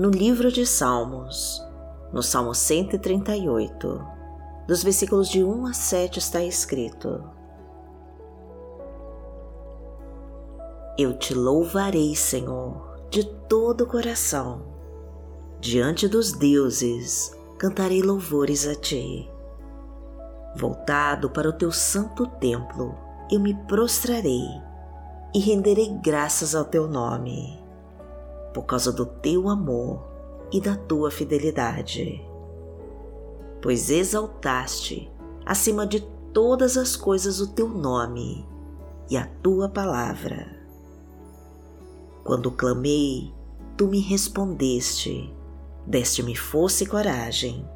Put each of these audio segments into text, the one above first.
no livro de Salmos, no Salmo 138, dos versículos de 1 a 7 está escrito: Eu te louvarei, Senhor, de todo o coração. Diante dos deuses cantarei louvores a ti. Voltado para o teu santo templo, eu me prostrarei e renderei graças ao teu nome, por causa do teu amor e da tua fidelidade. Pois exaltaste acima de todas as coisas o teu nome e a tua palavra. Quando clamei, tu me respondeste, deste-me força e coragem.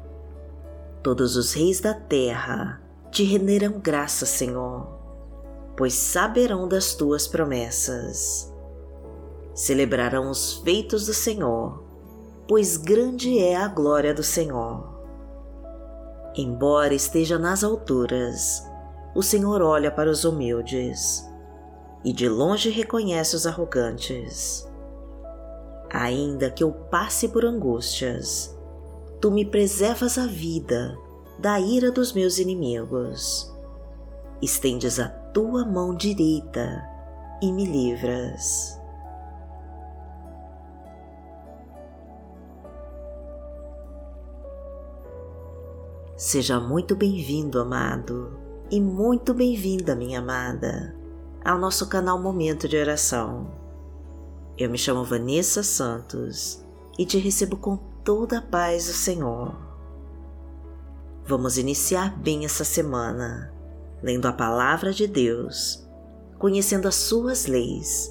Todos os reis da terra te renderão graça, Senhor, pois saberão das tuas promessas. Celebrarão os feitos do Senhor, pois grande é a glória do Senhor. Embora esteja nas alturas, o Senhor olha para os humildes e de longe reconhece os arrogantes. Ainda que eu passe por angústias, tu me preservas a vida da ira dos meus inimigos. Estendes a tua mão direita e me livras. Seja muito bem-vindo, amado, e muito bem-vinda, minha amada ao nosso canal Momento de Oração. Eu me chamo Vanessa Santos e te recebo com toda a paz do Senhor. Vamos iniciar bem essa semana, lendo a Palavra de Deus, conhecendo as Suas leis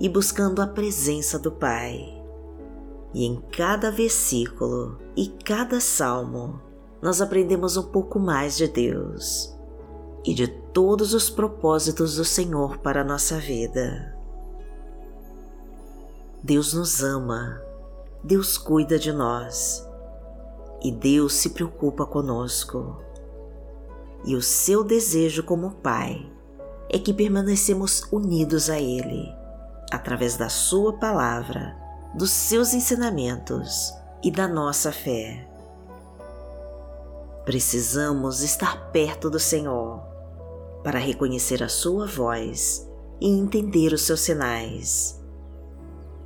e buscando a presença do Pai. E em cada versículo e cada salmo, nós aprendemos um pouco mais de Deus e de todos os propósitos do Senhor para a nossa vida. Deus nos ama, Deus cuida de nós e Deus se preocupa conosco. E o seu desejo como Pai é que permanecemos unidos a Ele, através da Sua palavra, dos seus ensinamentos e da nossa fé. Precisamos estar perto do Senhor para reconhecer a sua voz e entender os seus sinais.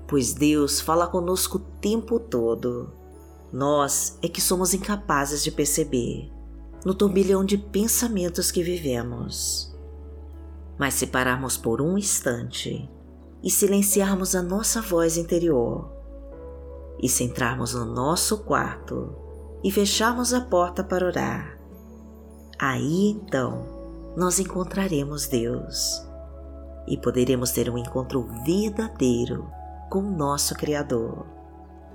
Pois Deus fala conosco o tempo todo. Nós é que somos incapazes de perceber no turbilhão de pensamentos que vivemos. Mas se pararmos por um instante e silenciarmos a nossa voz interior, e centrarmos no nosso quarto e fecharmos a porta para orar, aí então nós encontraremos Deus e poderemos ter um encontro verdadeiro com o nosso Criador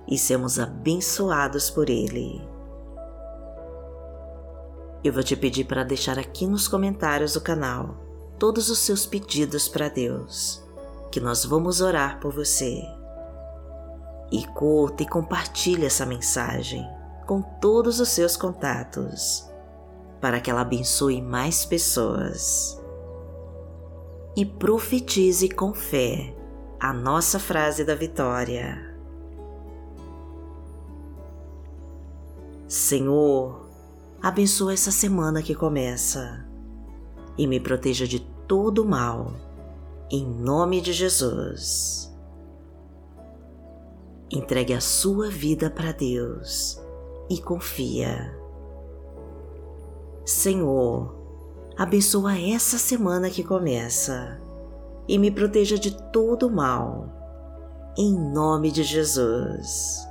e sermos abençoados por Ele. Eu vou te pedir para deixar aqui nos comentários do canal todos os seus pedidos para Deus, que nós vamos orar por você. E curta e compartilhe essa mensagem com todos os seus contatos para que ela abençoe mais pessoas. E profetize com fé a nossa frase da vitória. Senhor, abençoa essa semana que começa e me proteja de todo mal, em nome de Jesus. Entregue a sua vida para Deus e confia Senhor, abençoa essa semana que começa e me proteja de todo mal, em nome de Jesus.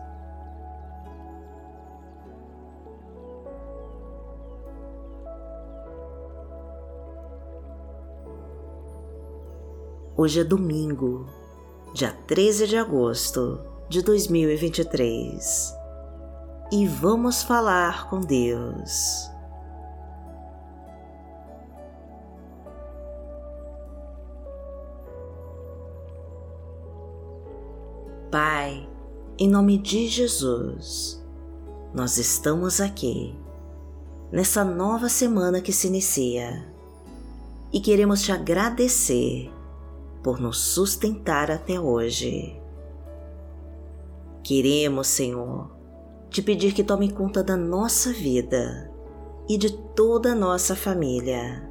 Hoje é domingo, dia 13 de agosto de 2023, e vamos falar com Deus. Pai, em nome de Jesus, nós estamos aqui, nessa nova semana que se inicia, e queremos te agradecer por nos sustentar até hoje. Queremos, Senhor, te pedir que tome conta da nossa vida e de toda a nossa família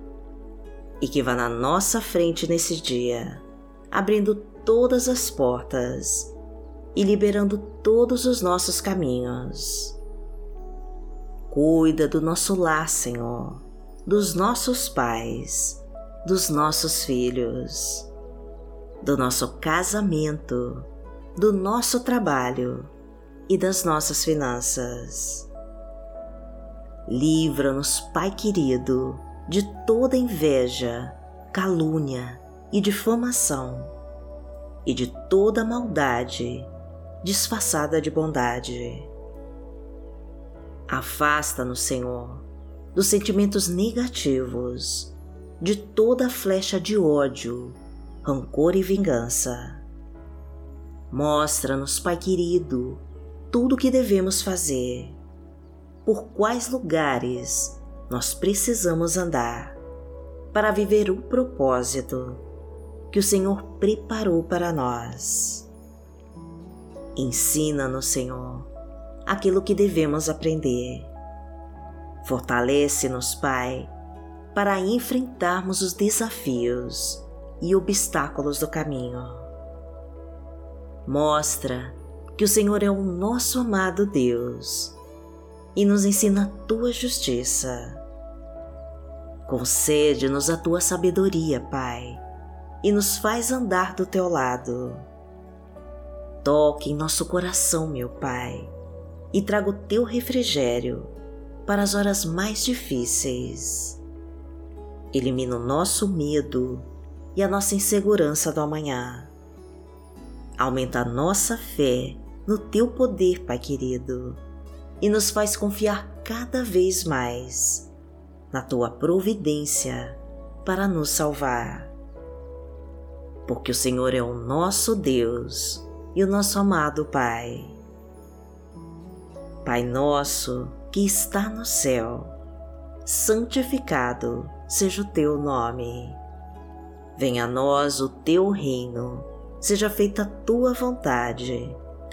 e que vá na nossa frente nesse dia, abrindo todas as portas e liberando todos os nossos caminhos. Cuida do nosso lar, Senhor, dos nossos pais, dos nossos filhos, do nosso casamento, do nosso trabalho e das nossas finanças. Livra-nos, Pai querido, de toda inveja, calúnia e difamação, e de toda maldade disfarçada de bondade. Afasta-nos, Senhor, dos sentimentos negativos, de toda flecha de ódio, rancor e vingança. Mostra-nos, Pai querido, tudo o que devemos fazer, por quais lugares nós precisamos andar para viver o propósito que o Senhor preparou para nós. Ensina-nos, Senhor, aquilo que devemos aprender. Fortalece-nos, Pai, para enfrentarmos os desafios e obstáculos do caminho. Mostra que o Senhor é o nosso amado Deus e nos ensina a tua justiça. Concede-nos a tua sabedoria, Pai, e nos faz andar do teu lado. Toque em nosso coração, meu Pai, e traga o teu refrigério para as horas mais difíceis. Elimina o nosso medo e a nossa insegurança do amanhã. Aumenta a nossa fé no teu poder, Pai querido, e nos faz confiar cada vez mais na tua providência para nos salvar. Porque o Senhor é o nosso Deus e o nosso amado Pai. Pai nosso que está no céu, santificado seja o teu nome. Venha a nós o teu reino, seja feita a tua vontade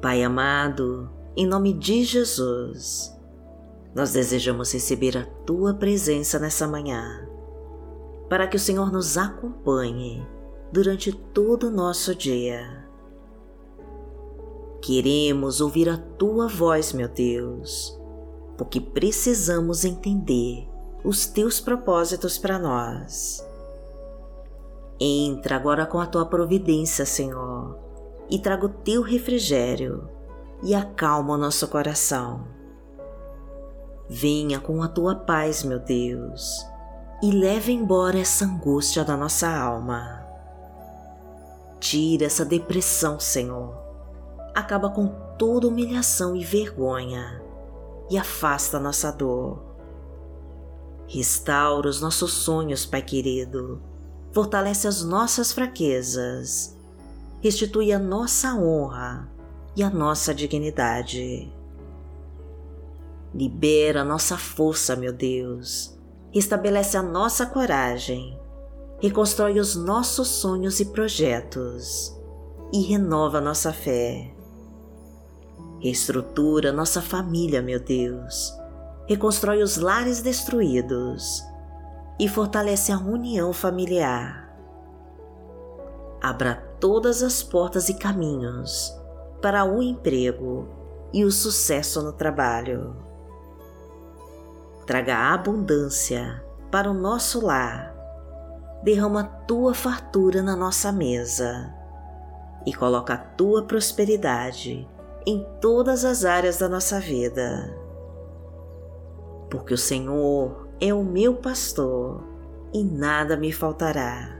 Pai amado, em nome de Jesus, nós desejamos receber a Tua presença nessa manhã, para que o Senhor nos acompanhe durante todo o nosso dia. Queremos ouvir a Tua voz, meu Deus, porque precisamos entender os Teus propósitos para nós. Entra agora com a Tua providência, Senhor e traga o teu refrigério e acalma o nosso coração. Venha com a tua paz, meu Deus, e leve embora essa angústia da nossa alma. Tira essa depressão, Senhor. Acaba com toda humilhação e vergonha e afasta a nossa dor. Restaura os nossos sonhos, Pai querido. Fortalece as nossas fraquezas restitui a nossa honra e a nossa dignidade. Libera nossa força, meu Deus, estabelece a nossa coragem, reconstrói os nossos sonhos e projetos e renova nossa fé. Reestrutura nossa família, meu Deus, reconstrói os lares destruídos e fortalece a união familiar. Abra todas as portas e caminhos para o emprego e o sucesso no trabalho. Traga abundância para o nosso lar. Derrama tua fartura na nossa mesa e coloca a tua prosperidade em todas as áreas da nossa vida. Porque o Senhor é o meu pastor e nada me faltará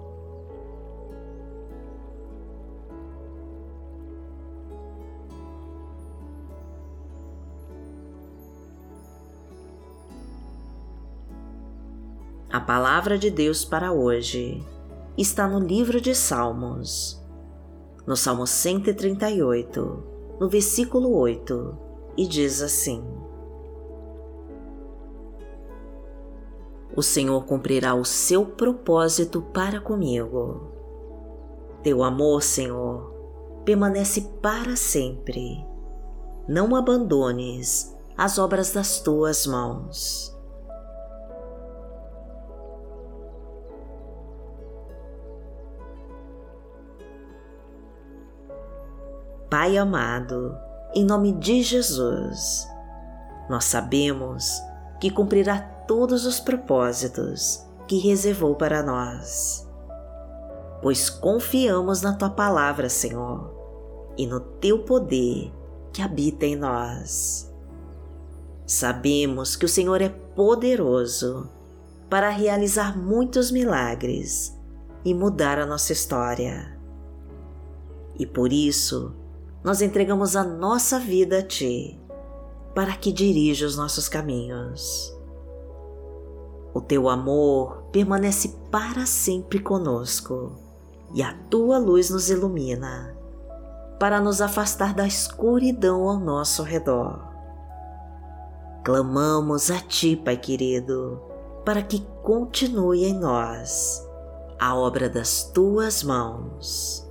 A palavra de Deus para hoje está no livro de Salmos, no Salmo 138, no versículo 8, e diz assim: O Senhor cumprirá o seu propósito para comigo. Teu amor, Senhor, permanece para sempre. Não abandones as obras das tuas mãos. Pai amado, em nome de Jesus, nós sabemos que cumprirá todos os propósitos que reservou para nós, pois confiamos na tua palavra, Senhor, e no teu poder que habita em nós. Sabemos que o Senhor é poderoso para realizar muitos milagres e mudar a nossa história. E por isso, nós entregamos a nossa vida a Ti, para que dirija os nossos caminhos. O Teu amor permanece para sempre conosco e a Tua luz nos ilumina, para nos afastar da escuridão ao nosso redor. Clamamos a Ti, Pai querido, para que continue em nós a obra das Tuas mãos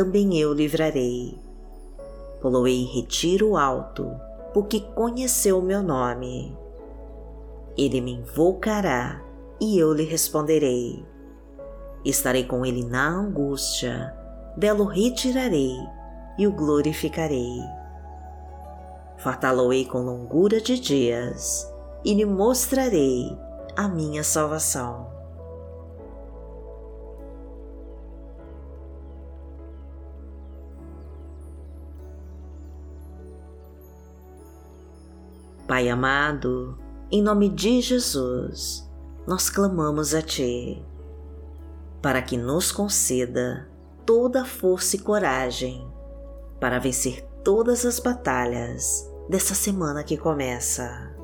também eu livrarei. Poloei retiro alto, porque conheceu meu nome. Ele me invocará e eu lhe responderei. Estarei com ele na angústia, dela o retirarei e o glorificarei. fartá-lo-ei com longura de dias e lhe mostrarei a minha salvação. Pai amado, em nome de Jesus, nós clamamos a Ti, para que nos conceda toda a força e coragem para vencer todas as batalhas dessa semana que começa.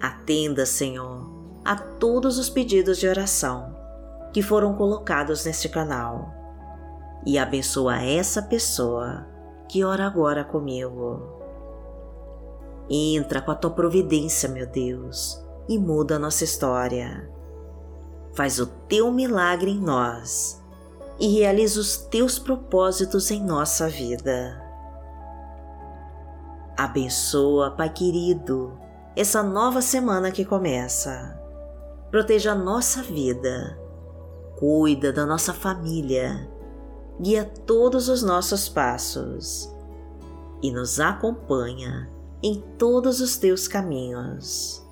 Atenda, Senhor, a todos os pedidos de oração que foram colocados neste canal e abençoa essa pessoa que ora agora comigo. Entra com a tua providência, meu Deus, e muda a nossa história. Faz o teu milagre em nós e realiza os teus propósitos em nossa vida. Abençoa, Pai querido, essa nova semana que começa. Proteja a nossa vida, cuida da nossa família, guia todos os nossos passos e nos acompanha em todos os teus caminhos.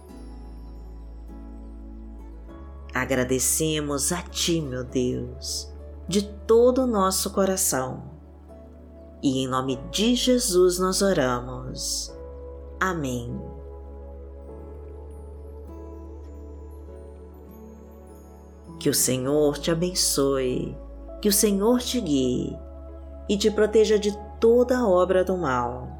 Agradecemos a Ti, meu Deus, de todo o nosso coração. E em nome de Jesus nós oramos. Amém. Que o Senhor te abençoe, que o Senhor te guie e te proteja de toda obra do mal